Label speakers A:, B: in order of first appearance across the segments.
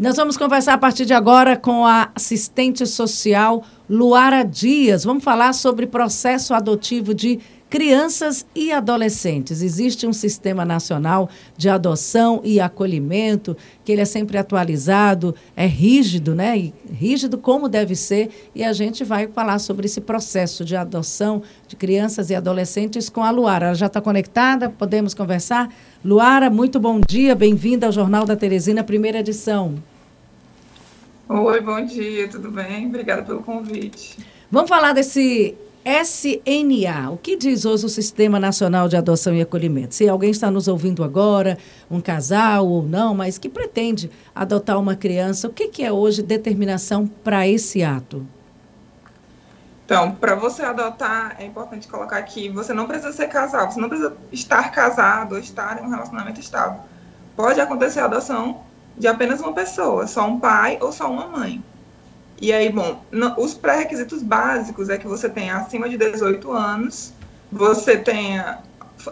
A: E nós vamos conversar a partir de agora com a assistente social Luara Dias. Vamos falar sobre processo adotivo de crianças e adolescentes. Existe um sistema nacional de adoção e acolhimento, que ele é sempre atualizado, é rígido, né? E rígido como deve ser, e a gente vai falar sobre esse processo de adoção de crianças e adolescentes com a Luara. Ela já está conectada? Podemos conversar? Luara, muito bom dia, bem-vinda ao Jornal da Teresina, primeira edição.
B: Oi, bom dia, tudo bem? Obrigada pelo convite.
A: Vamos falar desse SNA. O que diz hoje o Sistema Nacional de Adoção e Acolhimento? Se alguém está nos ouvindo agora, um casal ou não, mas que pretende adotar uma criança, o que, que é hoje determinação para esse ato?
B: Então, para você adotar, é importante colocar aqui, você não precisa ser casal, você não precisa estar casado ou estar em um relacionamento estável. Pode acontecer a adoção de apenas uma pessoa, só um pai ou só uma mãe. E aí, bom, no, os pré-requisitos básicos é que você tenha acima de 18 anos, você tenha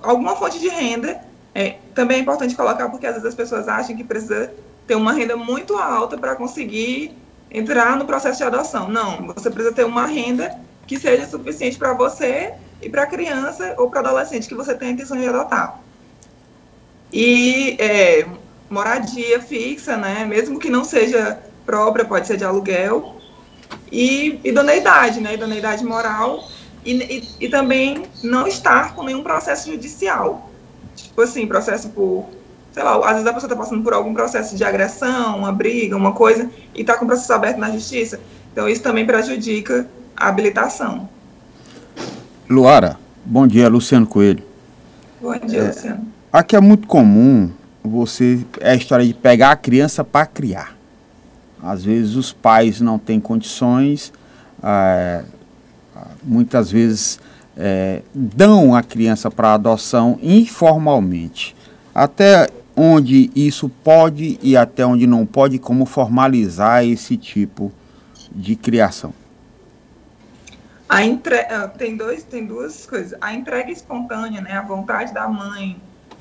B: alguma fonte de renda. É, também é importante colocar porque às vezes as pessoas acham que precisa ter uma renda muito alta para conseguir entrar no processo de adoção. Não, você precisa ter uma renda que seja suficiente para você e para a criança ou para adolescente que você tem a intenção de adotar. E é, moradia fixa, né? Mesmo que não seja própria, pode ser de aluguel. E idoneidade, né? Idoneidade moral. E, e, e também não estar com nenhum processo judicial. Tipo assim, processo por sei lá, às vezes a pessoa está passando por algum processo de agressão, uma briga, uma coisa, e está com o processo aberto na justiça. Então, isso também prejudica a habilitação.
C: Luara, bom dia, Luciano Coelho.
B: Bom dia, é, Luciano.
C: Aqui é muito comum você é a história de pegar a criança para criar. Às vezes os pais não têm condições, é, muitas vezes é, dão a criança para adoção informalmente. Até onde isso pode e até onde não pode, como formalizar esse tipo de criação?
B: A entre... Ah, tem, dois, tem duas coisas. A entrega espontânea, né, a vontade da mãe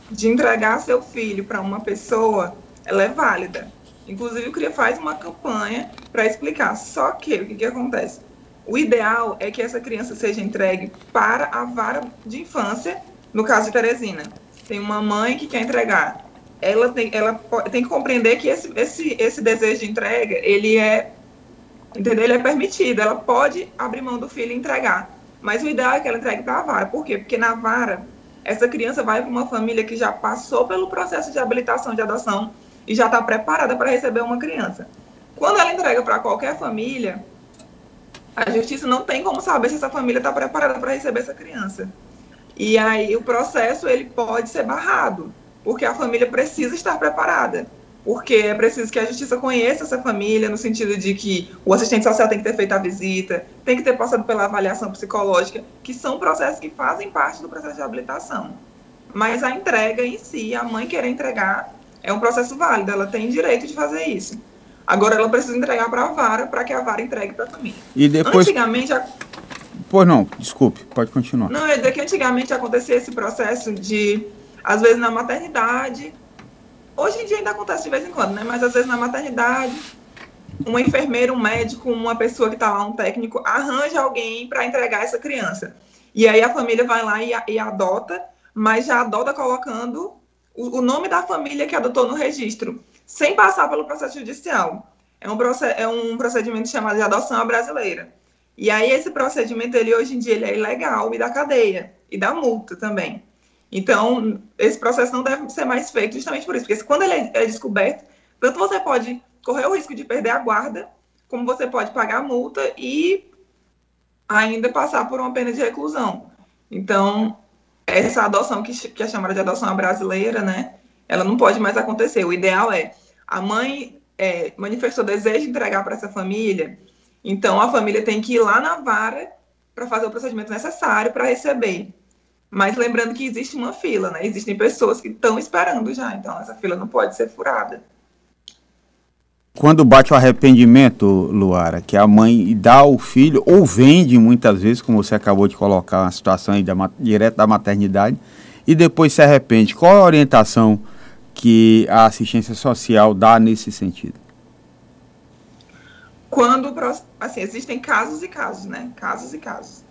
B: de entregar seu filho para uma pessoa, ela é válida. Inclusive, o CRIA faz uma campanha para explicar. Só que, o que, que acontece? O ideal é que essa criança seja entregue para a vara de infância, no caso de Teresina. Tem uma mãe que quer entregar. Ela tem, ela tem que compreender que esse, esse, esse desejo de entrega, ele é, entendeu? Ele é permitido. Ela pode abrir mão do filho e entregar. Mas o ideal é que ela entregue para a vara. Por quê? Porque na vara essa criança vai para uma família que já passou pelo processo de habilitação de adoção e já está preparada para receber uma criança. Quando ela entrega para qualquer família, a justiça não tem como saber se essa família está preparada para receber essa criança. E aí o processo ele pode ser barrado, porque a família precisa estar preparada porque é preciso que a justiça conheça essa família, no sentido de que o assistente social tem que ter feito a visita, tem que ter passado pela avaliação psicológica, que são processos que fazem parte do processo de habilitação. Mas a entrega em si, a mãe querer entregar, é um processo válido, ela tem direito de fazer isso. Agora ela precisa entregar para a vara, para que a vara entregue para a família.
C: E depois...
B: Antigamente... A...
C: Pois não, desculpe, pode continuar.
B: Não, é que antigamente acontecia esse processo de, às vezes na maternidade, Hoje em dia ainda acontece de vez em quando, né? Mas às vezes na maternidade, uma enfermeira, um médico, uma pessoa que está lá, um técnico, arranja alguém para entregar essa criança. E aí a família vai lá e, e adota, mas já adota colocando o, o, nome da família que adotou no registro, sem passar pelo processo judicial. É um, é um procedimento chamado de adoção brasileira. E aí esse procedimento, ele hoje em dia, ele é ilegal e dá cadeia, e dá multa também. Então, esse processo não deve ser mais feito justamente por isso, porque quando ele é, é descoberto, tanto você pode correr o risco de perder a guarda, como você pode pagar a multa e ainda passar por uma pena de reclusão. Então, essa adoção que, que é chamada de adoção brasileira, né, ela não pode mais acontecer. O ideal é a mãe é, manifestou desejo de entregar para essa família, então a família tem que ir lá na vara para fazer o procedimento necessário para receber. Mas lembrando que existe uma fila, né? Existem pessoas que estão esperando já, então essa fila não pode ser furada.
C: Quando bate o arrependimento, Luara, que a mãe dá o filho, ou vende muitas vezes, como você acabou de colocar uma situação aí da, direto da maternidade, e depois se arrepende, qual a orientação que a assistência social dá nesse sentido?
B: quando, assim, existem casos e casos, né? Casos e casos.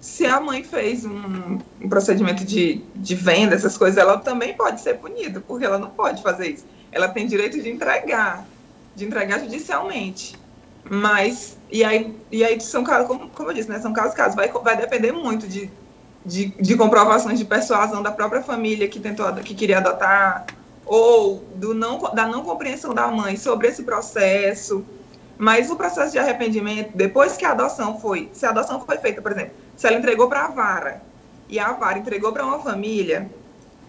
B: Se a mãe fez um, um procedimento de, de venda, essas coisas, ela também pode ser punida, porque ela não pode fazer isso. Ela tem direito de entregar, de entregar judicialmente. Mas, e aí, e aí são casos, como, como eu disse, né? São casos, casos. Vai, vai depender muito de, de, de comprovações de persuasão da própria família que tentou, que queria adotar, ou do não, da não compreensão da mãe sobre esse processo. Mas o processo de arrependimento, depois que a adoção foi, se a adoção foi feita, por exemplo, se ela entregou para a vara e a vara entregou para uma família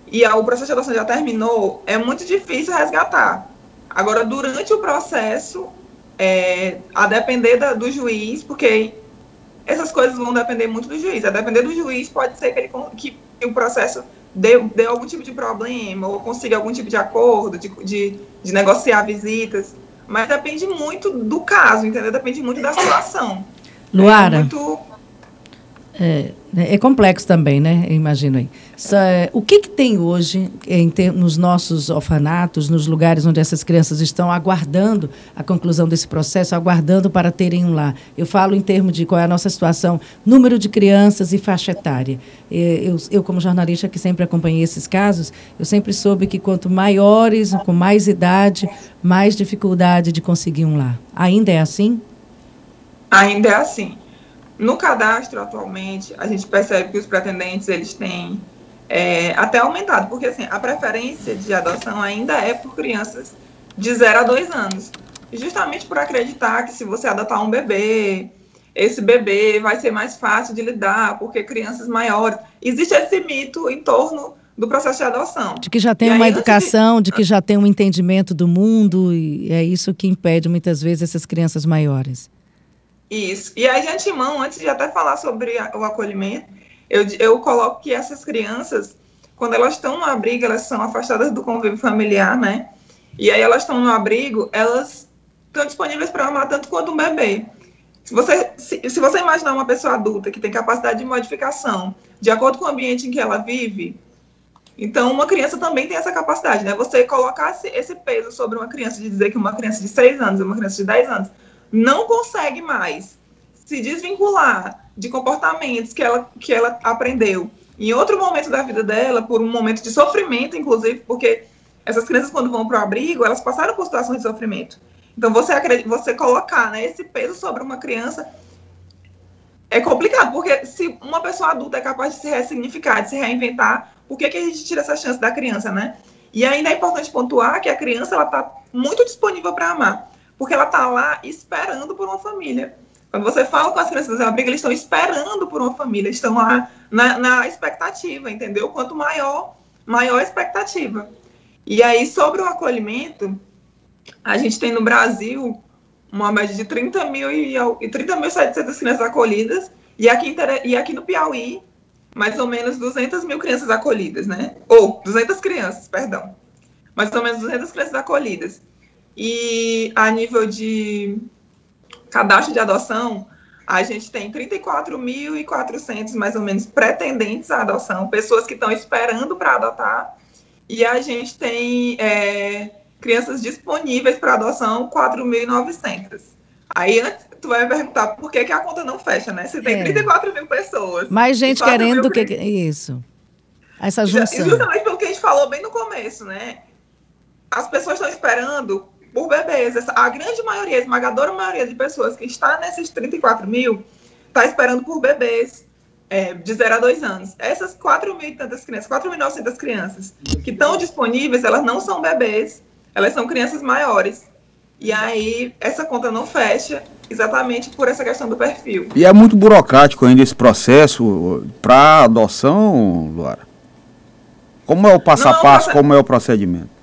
B: e a, o processo de adoção já terminou, é muito difícil resgatar. Agora, durante o processo, é, a depender da, do juiz, porque essas coisas vão depender muito do juiz. A depender do juiz, pode ser que, ele, que, que o processo dê, dê, algum tipo de problema ou consiga algum tipo de acordo, de, de, de negociar visitas. Mas depende muito do caso, entendeu? Depende muito da situação.
A: Luara. É muito é, é, complexo também, né? Eu imagino aí. É, o que, que tem hoje ter, nos nossos orfanatos, nos lugares onde essas crianças estão aguardando a conclusão desse processo, aguardando para terem um lar? Eu falo em termos de qual é a nossa situação, número de crianças e faixa etária. Eu, eu, como jornalista que sempre acompanhei esses casos, eu sempre soube que quanto maiores, com mais idade, mais dificuldade de conseguir um lar. Ainda é assim?
B: Ainda é assim. No cadastro, atualmente, a gente percebe que os pretendentes, eles têm é, até aumentado, porque assim, a preferência de adoção ainda é por crianças de 0 a 2 anos. Justamente por acreditar que se você adotar um bebê, esse bebê vai ser mais fácil de lidar, porque crianças maiores. Existe esse mito em torno do processo de adoção.
A: De que já tem e uma educação, de... de... que já tem um entendimento do mundo, e é isso que impede muitas vezes essas crianças maiores.
B: Isso. E aí, de antemão, antes de até falar sobre o acolhimento, eu, eu coloco que essas crianças, quando elas estão no abrigo, elas são afastadas do convívio familiar, né? E aí elas estão no abrigo, elas estão disponíveis para amar tanto quanto um bebê. Se você, se, se, você imaginar uma pessoa adulta que tem capacidade de modificação de acordo com o ambiente em que ela vive, então uma criança também tem essa capacidade, né? Você colocar esse, peso sobre uma criança de dizer que uma criança de 6 anos é uma criança de 10 anos não consegue mais se desvincular de comportamentos que ela, que ela aprendeu em outro momento da vida dela, por um momento de sofrimento, inclusive, porque essas crianças, quando vão para o abrigo, elas passaram por situações de sofrimento. Então, você, você colocar né, esse peso sobre uma criança é complicado, porque se uma pessoa adulta é capaz de se ressignificar, de se reinventar, por que, que a gente tira essa chance da criança, né? E ainda é importante pontuar que a criança ela está muito disponível para amar porque ela está lá esperando por uma família. Quando você fala com as crianças da abrigo, eles estão esperando por uma família, estão lá na, na expectativa, entendeu? Quanto maior, maior a expectativa. E aí, sobre o acolhimento, a gente tem no Brasil uma média de 30 mil e, e 30.700 crianças acolhidas, e aqui, e aqui no Piauí, mais ou menos 200 mil crianças acolhidas, né? Ou 200 crianças, perdão. Mais ou menos 200 crianças acolhidas. E a nível de cadastro de adoção, a gente tem 34.400 mais ou menos pretendentes à adoção, pessoas que estão esperando para adotar, e a gente tem é, crianças disponíveis para adoção, 4.900. Aí tu vai me perguntar por que, que a conta não fecha, né? Se tem é. 34 mil pessoas.
A: Mais gente querendo do que. Isso. Essa junção.
B: Justamente pelo que a gente falou bem no começo, né? As pessoas estão esperando por bebês. A grande maioria, a esmagadora maioria de pessoas que está nesses 34 mil está esperando por bebês é, de 0 a 2 anos. Essas 4 mil e tantas crianças, 4.900 crianças que estão disponíveis, elas não são bebês, elas são crianças maiores. E aí, essa conta não fecha exatamente por essa questão do perfil.
C: E é muito burocrático ainda esse processo para adoção, Luara? Como é o passo não, a passo, como é o procedimento?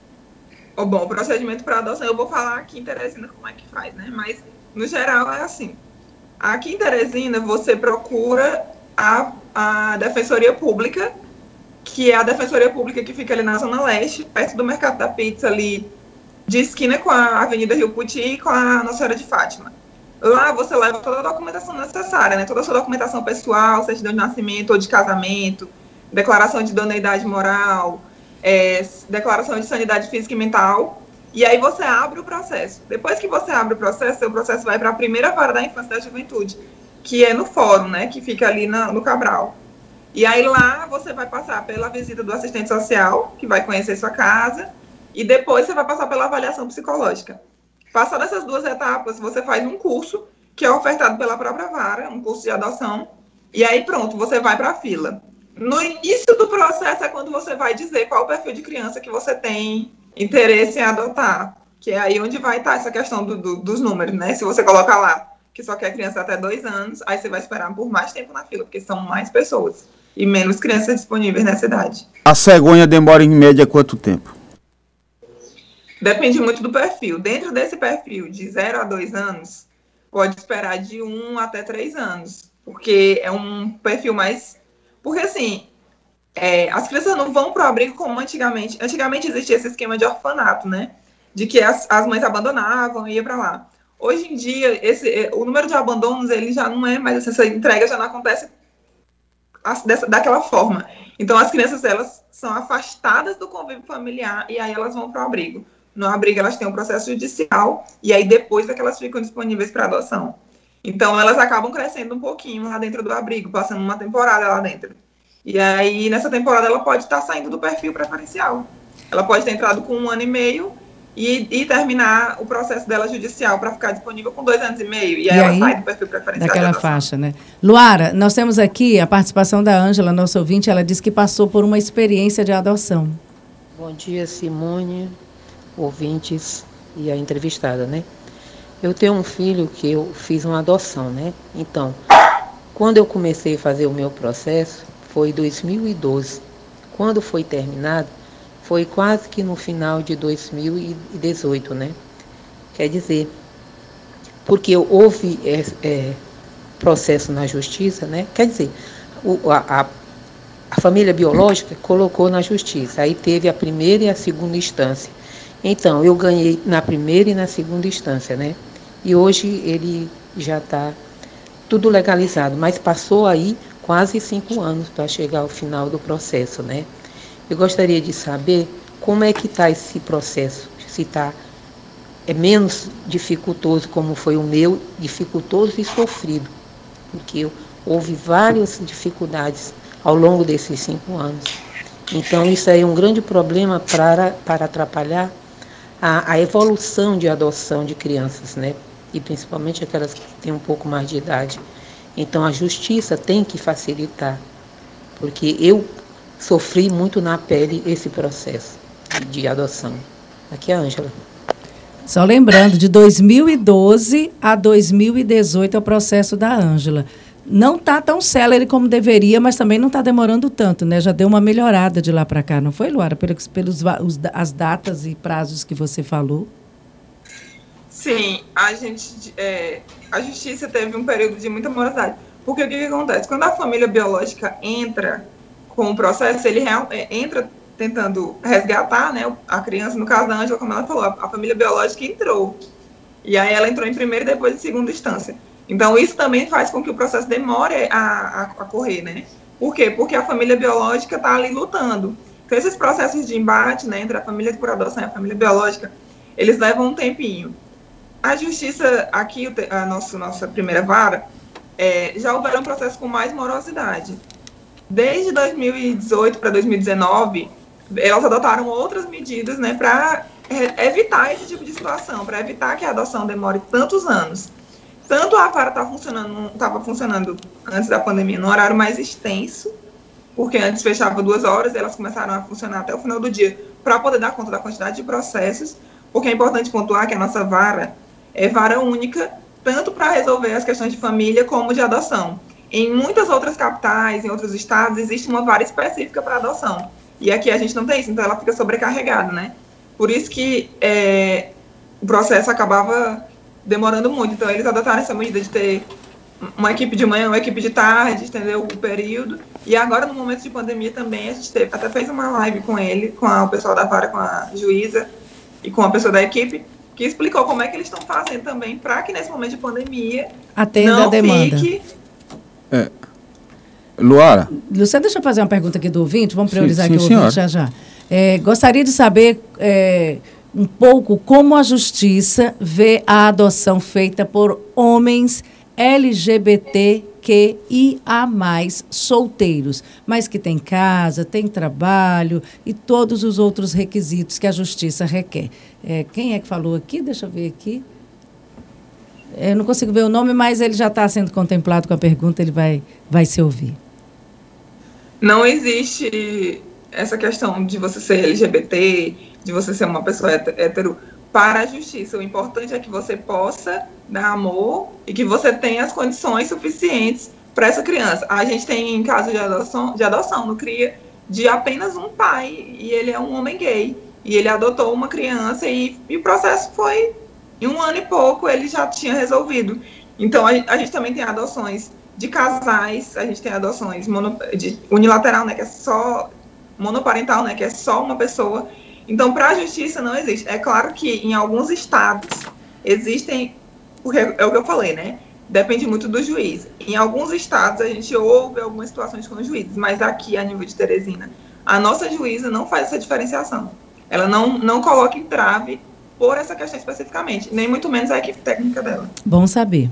B: Bom, o procedimento para adoção, eu vou falar aqui em Teresina como é que faz, né? Mas, no geral, é assim. Aqui em Teresina, você procura a, a Defensoria Pública, que é a Defensoria Pública que fica ali na Zona Leste, perto do Mercado da Pizza, ali, de esquina com a Avenida Rio Puti e com a Nossa Senhora de Fátima. Lá você leva toda a documentação necessária, né? Toda a sua documentação pessoal, certidão de nascimento ou de casamento, declaração de idoneidade moral, é, declaração de sanidade física e mental. E aí você abre o processo. Depois que você abre o processo, seu processo vai para a primeira vara da infância e da juventude, que é no fórum, né, que fica ali na, no Cabral. E aí lá você vai passar pela visita do assistente social, que vai conhecer sua casa, e depois você vai passar pela avaliação psicológica. Passando essas duas etapas, você faz um curso que é ofertado pela própria vara, um curso de adoção, e aí pronto, você vai para a fila. No início do processo é quando você vai dizer qual o perfil de criança que você tem interesse em adotar, que é aí onde vai estar essa questão do, do, dos números, né? Se você coloca lá que só quer criança até dois anos, aí você vai esperar por mais tempo na fila, porque são mais pessoas e menos crianças disponíveis nessa idade.
C: A cegonha demora em média quanto tempo?
B: Depende muito do perfil. Dentro desse perfil de 0 a 2 anos, pode esperar de 1 um até 3 anos, porque é um perfil mais. Porque assim, é, as crianças não vão para o abrigo como antigamente. Antigamente existia esse esquema de orfanato, né? De que as, as mães abandonavam e ia para lá. Hoje em dia, esse, é, o número de abandonos ele já não é mais essa entrega já não acontece dessa, daquela forma. Então, as crianças, elas são afastadas do convívio familiar e aí elas vão para o abrigo. No abrigo, elas têm um processo judicial e aí depois é que elas ficam disponíveis para adoção. Então, elas acabam crescendo um pouquinho lá dentro do abrigo, passando uma temporada lá dentro. E aí, nessa temporada, ela pode estar saindo do perfil preferencial. Ela pode ter entrado com um ano e meio e, e terminar o processo dela judicial para ficar disponível com dois anos e meio. E aí, e ela sai do perfil preferencial.
A: Daquela faixa, né? Luara, nós temos aqui a participação da Ângela, nossa ouvinte. Ela disse que passou por uma experiência de adoção.
D: Bom dia, Simone, ouvintes e a entrevistada, né? Eu tenho um filho que eu fiz uma adoção, né? Então, quando eu comecei a fazer o meu processo, foi 2012. Quando foi terminado, foi quase que no final de 2018, né? Quer dizer, porque houve é, é, processo na justiça, né? Quer dizer, o, a, a família biológica colocou na justiça, aí teve a primeira e a segunda instância. Então, eu ganhei na primeira e na segunda instância, né? E hoje ele já está tudo legalizado, mas passou aí quase cinco anos para chegar ao final do processo, né? Eu gostaria de saber como é que está esse processo, se está é menos dificultoso como foi o meu, dificultoso e sofrido, porque houve várias dificuldades ao longo desses cinco anos. Então isso aí é um grande problema para, para atrapalhar a, a evolução de adoção de crianças, né? E principalmente aquelas que têm um pouco mais de idade. Então a justiça tem que facilitar, porque eu sofri muito na pele esse processo de adoção. Aqui é a Ângela.
A: Só lembrando, de 2012 a 2018 é o processo da Ângela. Não está tão célere como deveria, mas também não está demorando tanto, né? Já deu uma melhorada de lá para cá, não foi, Luara? Pelos, pelos os, as datas e prazos que você falou.
B: Sim, a gente, é, a justiça teve um período de muita morosidade. Porque o que, que acontece? Quando a família biológica entra com o processo, ele real, é, entra tentando resgatar né, a criança, no caso da Ângela, como ela falou, a, a, família biológica entrou. E aí ela entrou em primeira e depois em segunda instância. Então, isso também faz com que o processo demore a, a, a correr, né? Por quê? Porque a família biológica está ali lutando. Então, esses processos de embate né, entre a família por adoção e a família biológica, eles levam um tempinho. A justiça, aqui, a nossa, nossa primeira vara, é, já houveram processos com mais morosidade. Desde 2018 para 2019, elas adotaram outras medidas né, para evitar esse tipo de situação, para evitar que a adoção demore tantos anos. Tanto a vara estava tá funcionando, funcionando antes da pandemia no horário mais extenso, porque antes fechava duas horas, elas começaram a funcionar até o final do dia para poder dar conta da quantidade de processos, porque é importante pontuar que a nossa vara é vara única, tanto para resolver as questões de família como de adoção. Em muitas outras capitais, em outros estados, existe uma vara específica para adoção. E aqui a gente não tem isso, então ela fica sobrecarregada, né? Por isso que é, o processo acabava demorando muito. Então eles adotaram essa medida de ter uma equipe de manhã, uma equipe de tarde, entendeu? O período. E agora, no momento de pandemia também, a gente teve, até fez uma live com ele, com a, o pessoal da vara, com a juíza e com a pessoa da equipe, que explicou como é que eles estão fazendo também para que nesse momento de pandemia
A: atenda a demanda. Fique...
C: É. Luara.
A: Luciana, deixa eu fazer uma pergunta aqui do ouvinte, vamos priorizar sim, sim, aqui o ouvinte já já. É, gostaria de saber é, um pouco como a justiça vê a adoção feita por homens LGBTQIA+, solteiros, mas que tem casa, tem trabalho e todos os outros requisitos que a justiça requer. É, quem é que falou aqui? Deixa eu ver aqui. Eu não consigo ver o nome, mas ele já está sendo contemplado com a pergunta, ele vai, vai se ouvir.
B: Não existe essa questão de você ser LGBT, de você ser uma pessoa hétero para a justiça. O importante é que você possa dar amor e que você tenha as condições suficientes para essa criança. A gente tem caso de adoção, de adoção no CRIA de apenas um pai e ele é um homem gay e ele adotou uma criança e, e o processo foi em um ano e pouco ele já tinha resolvido. Então a, a gente também tem adoções de casais, a gente tem adoções mono, de unilateral, né, que é só monoparental, né, que é só uma pessoa. Então, para a justiça não existe. É claro que em alguns estados existem, porque é o que eu falei, né? Depende muito do juiz. Em alguns estados a gente ouve algumas situações com os juízes, mas aqui a nível de Teresina, a nossa juíza não faz essa diferenciação. Ela não, não coloca entrave por essa questão especificamente, nem muito menos a equipe técnica dela.
A: Bom saber.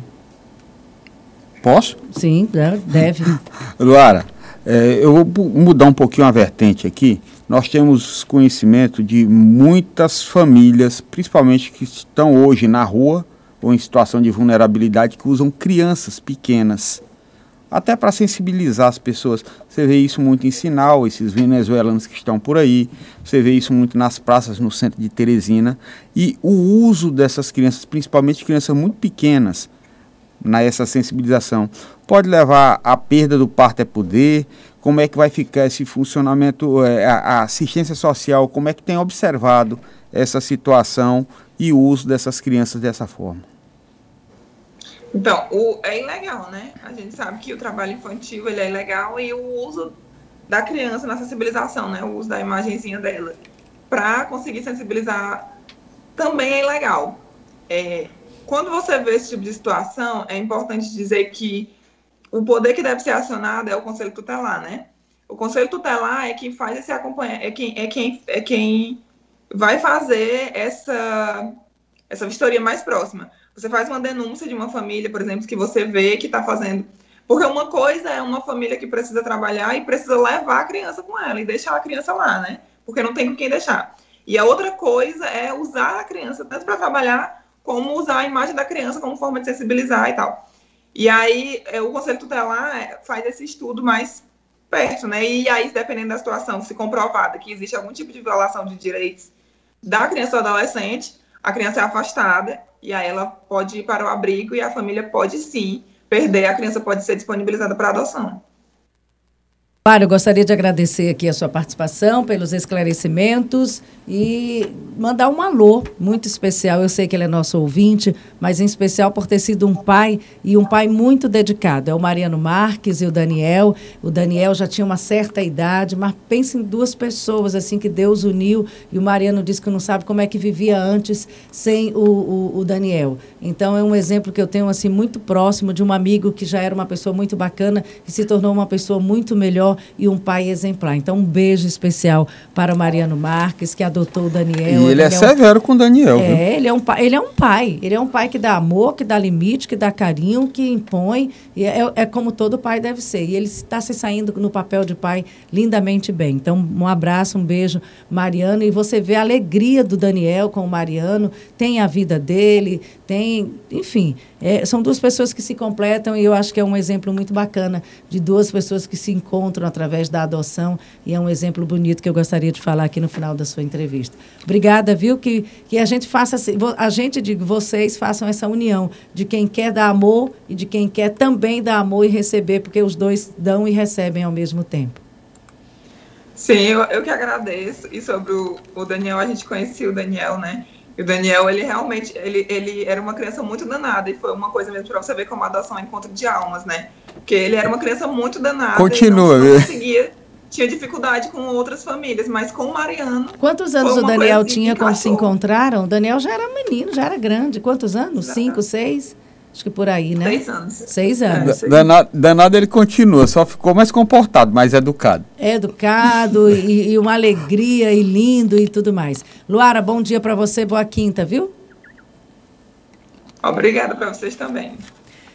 C: Posso?
A: Sim, deve.
C: Luara, é, eu vou mudar um pouquinho a vertente aqui. Nós temos conhecimento de muitas famílias, principalmente que estão hoje na rua ou em situação de vulnerabilidade, que usam crianças pequenas, até para sensibilizar as pessoas. Você vê isso muito em Sinal, esses venezuelanos que estão por aí, você vê isso muito nas praças no centro de Teresina. E o uso dessas crianças, principalmente crianças muito pequenas, nessa sensibilização, pode levar à perda do parto é poder, como é que vai ficar esse funcionamento, é, a assistência social, como é que tem observado essa situação e o uso dessas crianças dessa forma?
B: Então, o, é ilegal, né? A gente sabe que o trabalho infantil ele é ilegal e o uso da criança na sensibilização, né? O uso da imagenzinha dela para conseguir sensibilizar também é ilegal. É, quando você vê esse tipo de situação, é importante dizer que o poder que deve ser acionado é o conselho tutelar, né? O conselho tutelar é quem faz esse acompanhamento, é quem, é quem, é quem vai fazer essa, essa vistoria mais próxima. Você faz uma denúncia de uma família, por exemplo, que você vê que está fazendo. Porque uma coisa é uma família que precisa trabalhar e precisa levar a criança com ela e deixar a criança lá, né? Porque não tem com quem deixar. E a outra coisa é usar a criança tanto para trabalhar como usar a imagem da criança como forma de sensibilizar e tal. E aí é, o Conselho Tutelar é, faz esse estudo mais perto, né? E aí, dependendo da situação, se comprovada que existe algum tipo de violação de direitos da criança ou adolescente, a criança é afastada e aí ela pode ir para o abrigo e a família pode sim perder, a criança pode ser disponibilizada para adoção.
A: Mário, gostaria de agradecer aqui a sua participação, pelos esclarecimentos e mandar um alô muito especial. Eu sei que ele é nosso ouvinte, mas em especial por ter sido um pai e um pai muito dedicado. É o Mariano Marques e o Daniel. O Daniel já tinha uma certa idade, mas pense em duas pessoas assim que Deus uniu e o Mariano disse que não sabe como é que vivia antes sem o, o, o Daniel. Então é um exemplo que eu tenho assim muito próximo de um amigo que já era uma pessoa muito bacana e se tornou uma pessoa muito melhor e um pai exemplar. Então um beijo especial para o Mariano Marques que adotou o Daniel.
C: E ele é, é severo um... com o Daniel.
A: É, viu? ele é um pai, ele é um pai. Ele é um pai que dá amor, que dá limite, que dá carinho, que impõe. E é, é como todo pai deve ser. E ele está se saindo no papel de pai lindamente bem. Então, um abraço, um beijo, Mariano. E você vê a alegria do Daniel com o Mariano. Tem a vida dele, tem, enfim. É, são duas pessoas que se completam e eu acho que é um exemplo muito bacana de duas pessoas que se encontram através da adoção e é um exemplo bonito que eu gostaria de falar aqui no final da sua entrevista. Obrigada, viu? Que, que a gente faça, a gente, digo, vocês façam essa união de quem quer dar amor e de quem quer também dar amor e receber, porque os dois dão e recebem ao mesmo tempo.
B: Sim, eu, eu que agradeço. E sobre o, o Daniel, a gente conhecia o Daniel, né? E o Daniel, ele realmente, ele, ele era uma criança muito danada, e foi uma coisa mesmo para você ver como a adoção é encontro de almas, né? Porque ele era uma criança muito danada.
C: Continua,
B: não, não conseguia, tinha dificuldade com outras famílias, mas com o Mariano.
A: Quantos anos o Daniel tinha quando se encontraram? O Daniel já era menino, já era grande. Quantos anos? Cinco, seis? Acho que por aí, né?
B: Seis anos.
A: Seis anos.
B: É.
C: Danado, danado ele continua, só ficou mais comportado, mais educado.
A: É educado e, e uma alegria e lindo e tudo mais. Luara, bom dia para você, boa quinta, viu?
B: Obrigada para vocês também.